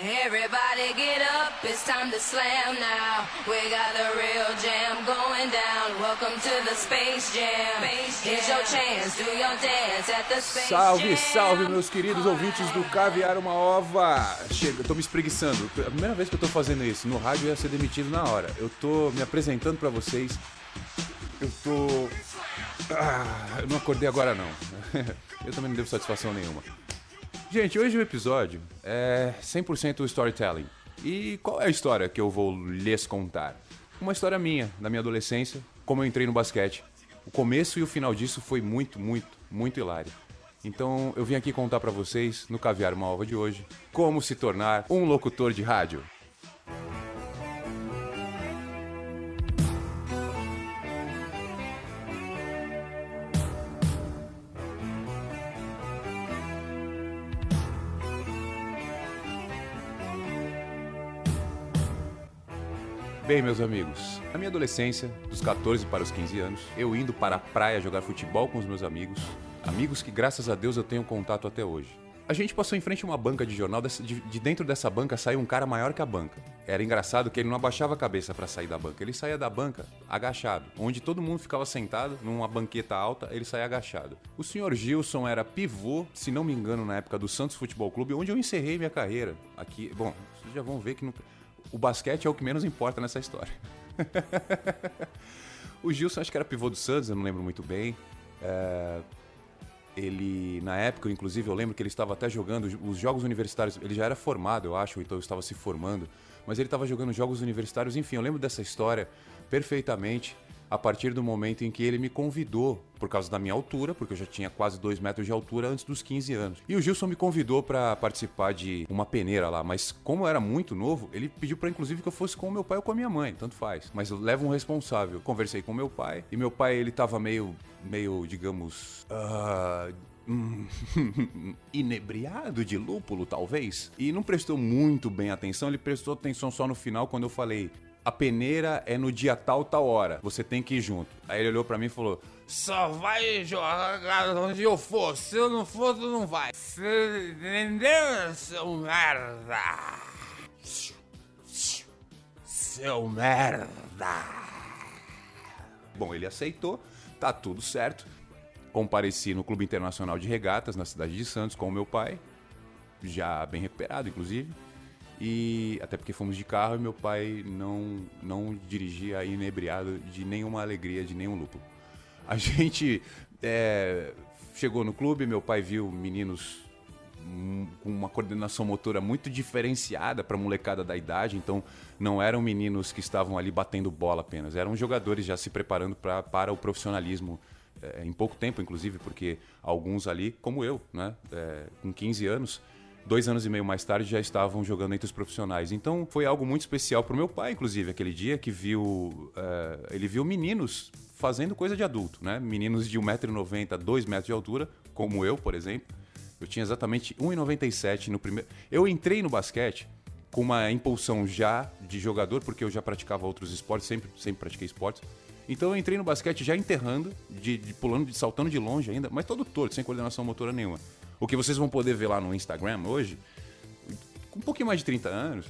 Everybody get up, it's time to slam now. We got the real jam going down. Welcome to the Space Jam. Here's your chance, do your dance at the Space Salve, Jam. salve, meus queridos ouvintes do Caviar Uma Ova! Chega, eu tô me espreguiçando. É a primeira vez que eu tô fazendo isso. No rádio eu ia ser demitido na hora. Eu tô me apresentando pra vocês. Eu tô. Ah, eu não acordei agora não. Eu também não devo satisfação nenhuma. Gente, hoje o episódio é 100% storytelling. E qual é a história que eu vou lhes contar? Uma história minha, da minha adolescência, como eu entrei no basquete. O começo e o final disso foi muito, muito, muito hilário. Então eu vim aqui contar pra vocês, no Caviar Uma Ova de hoje, como se tornar um locutor de rádio. Bem, meus amigos, na minha adolescência, dos 14 para os 15 anos, eu indo para a praia jogar futebol com os meus amigos, amigos que graças a Deus eu tenho contato até hoje. A gente passou em frente a uma banca de jornal, de dentro dessa banca saiu um cara maior que a banca. Era engraçado que ele não abaixava a cabeça para sair da banca, ele saía da banca agachado, onde todo mundo ficava sentado numa banqueta alta, ele saía agachado. O senhor Gilson era pivô, se não me engano, na época do Santos Futebol Clube, onde eu encerrei minha carreira. Aqui, bom, vocês já vão ver que não o basquete é o que menos importa nessa história. o Gilson acho que era pivô do Santos, eu não lembro muito bem. É, Ele, na época, inclusive, eu lembro que ele estava até jogando os jogos universitários. Ele já era formado, eu acho, então estava se formando. Mas ele estava jogando jogos universitários. Enfim, eu lembro dessa história perfeitamente a partir do momento em que ele me convidou, por causa da minha altura, porque eu já tinha quase 2 metros de altura antes dos 15 anos. E o Gilson me convidou para participar de uma peneira lá, mas como eu era muito novo, ele pediu para inclusive que eu fosse com o meu pai ou com a minha mãe, tanto faz. Mas eu levo um responsável. Conversei com meu pai, e meu pai, ele tava meio, meio, digamos, hum, inebriado de lúpulo, talvez, e não prestou muito bem atenção, ele prestou atenção só no final quando eu falei a peneira é no dia tal, tal hora. Você tem que ir junto. Aí ele olhou pra mim e falou: Só vai jogar onde eu for. Se eu não for, tu não vai. Entendeu, seu merda? Seu merda. Bom, ele aceitou, tá tudo certo. Compareci no Clube Internacional de Regatas, na cidade de Santos, com o meu pai, já bem recuperado, inclusive. E até porque fomos de carro e meu pai não, não dirigia inebriado de nenhuma alegria, de nenhum lúpulo. A gente é, chegou no clube, meu pai viu meninos hum, com uma coordenação motora muito diferenciada para molecada da idade, então não eram meninos que estavam ali batendo bola apenas, eram jogadores já se preparando pra, para o profissionalismo é, em pouco tempo, inclusive, porque alguns ali, como eu, né, é, com 15 anos, dois anos e meio mais tarde já estavam jogando entre os profissionais. Então foi algo muito especial pro meu pai, inclusive, aquele dia que viu. é, ele viu meninos fazendo coisa de adulto, né? Meninos de 1,90m, 2 metros de altura, como eu, por exemplo. Eu tinha exatamente 1,97 no primeiro. Eu entrei no basquete com uma impulsão já de jogador, porque eu já praticava outros esportes, sempre, sempre pratiquei esportes. Então eu entrei no basquete já enterrando, de, de pulando, de, saltando de longe ainda, mas todo torto, sem coordenação motora nenhuma. O que vocês vão poder ver lá no Instagram hoje, com um pouquinho mais de 30 anos,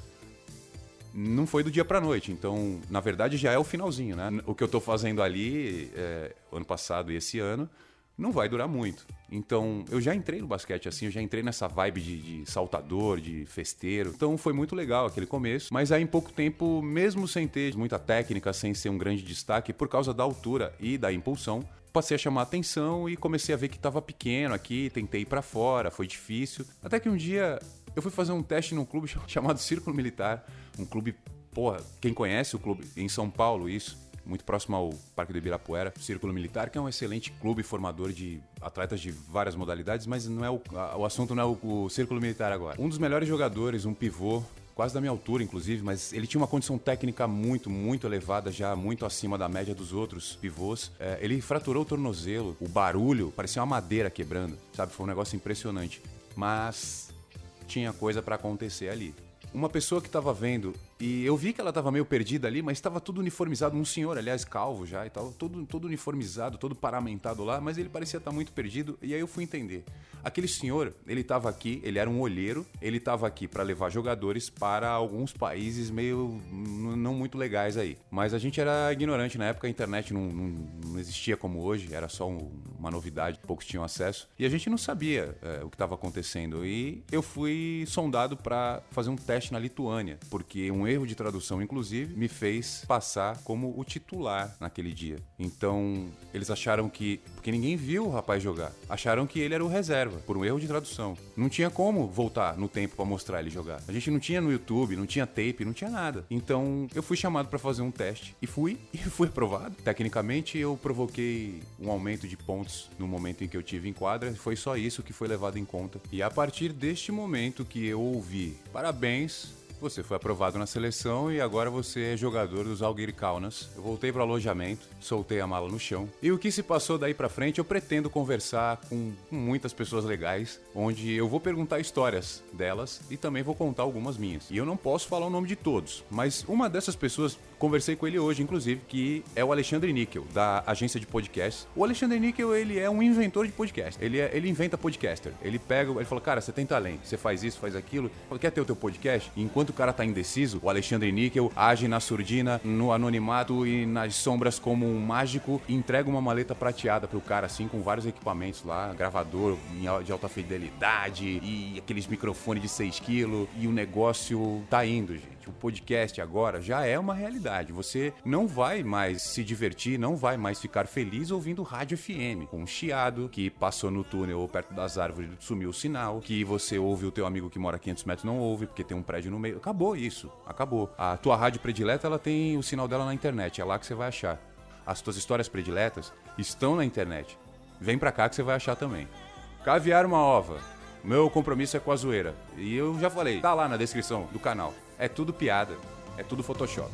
não foi do dia pra noite. Então, na verdade, já é o finalzinho, né? O que eu tô fazendo ali, é, ano passado e esse ano, não vai durar muito. Então, eu já entrei no basquete assim, eu já entrei nessa vibe de, de saltador, de festeiro. Então, foi muito legal aquele começo. Mas aí, em pouco tempo, mesmo sem ter muita técnica, sem ser um grande destaque, por causa da altura e da impulsão, passei a chamar atenção e comecei a ver que estava pequeno aqui, tentei ir para fora, foi difícil. Até que um dia eu fui fazer um teste num clube chamado Círculo Militar, um clube, porra, quem conhece o clube em São Paulo, isso, muito próximo ao Parque do Ibirapuera, Círculo Militar, que é um excelente clube formador de atletas de várias modalidades, mas não é o, a- o assunto não é o, o Círculo Militar agora. Um dos melhores jogadores, um pivô, quase da minha altura, inclusive, mas ele tinha uma condição técnica muito, muito elevada, já muito acima da média dos outros pivôs. É, ele fraturou o tornozelo, o barulho, parecia uma madeira quebrando, sabe? Foi um negócio impressionante. Mas tinha coisa pra acontecer ali. Uma pessoa que estava vendo E eu vi que ela tava meio perdida ali, mas estava tudo uniformizado. Um senhor, aliás, calvo já e tal, todo, todo uniformizado, todo paramentado lá, mas ele parecia estar muito perdido. E aí eu fui entender. Aquele senhor, ele tava aqui, ele era um olheiro, ele tava aqui para levar jogadores para alguns países meio não muito legais aí. Mas a gente era ignorante na época, a internet não, não, não existia como hoje, era só um- uma novidade, poucos tinham acesso. E a gente não sabia é, o que estava acontecendo. E eu fui sondado para fazer um teste na Lituânia, porque um erro de tradução, inclusive, me fez passar como o titular naquele dia. Então, eles acharam que. Porque ninguém viu o rapaz jogar. Acharam que ele era o reserva, por um erro de tradução. Não tinha como voltar no tempo para mostrar ele jogar. A gente não tinha no YouTube, não tinha tape, não tinha nada. Então, eu fui chamado para fazer um teste e fui, e fui aprovado. Tecnicamente, eu provoquei um aumento de pontos no momento em que eu tive em quadra. Foi só isso que foi levado em conta. E a partir deste momento que eu ouvi, parabéns, você foi aprovado na seleção e agora você é jogador dos Algir Kaunas. Eu voltei para o alojamento, soltei a mala no chão. E o que se passou daí para frente, eu pretendo conversar com muitas pessoas legais, onde eu vou perguntar histórias delas e também vou contar algumas minhas. E eu não posso falar o nome de todos, mas uma dessas pessoas conversei com ele hoje, inclusive, que é o Alexandre Níquel, da agência de podcast. O Alexandre Níquel, ele é um inventor de podcast. Ele, é- ele inventa podcaster. Ele pega, ele fala, cara, você tem talento, você faz isso, faz aquilo, quer ter o teu podcast? Enquanto o cara tá indeciso, o Alexandre Níquel age na surdina, no anonimato e nas sombras como um mágico e entrega uma maleta prateada pro cara, assim, com vários equipamentos lá, gravador de alta fidelidade e aqueles microfones de 6 kg e o negócio tá indo, gente. O podcast agora já é uma realidade. Você não vai mais se divertir, não vai mais ficar feliz ouvindo rádio FM, com um chiado que passou no túnel ou perto das árvores sumiu o sinal, que você ouve o teu amigo que mora a 500 metros não ouve porque tem um prédio no meio. Acabou isso, acabou. A tua rádio predileta, ela tem o sinal dela na internet, é lá que você vai achar. As tuas histórias prediletas estão na internet. Vem pra cá que você vai achar também. Caviar uma ova. Meu compromisso é com a zoeira. E eu já falei, tá lá na descrição do canal. É tudo piada, é tudo Photoshop.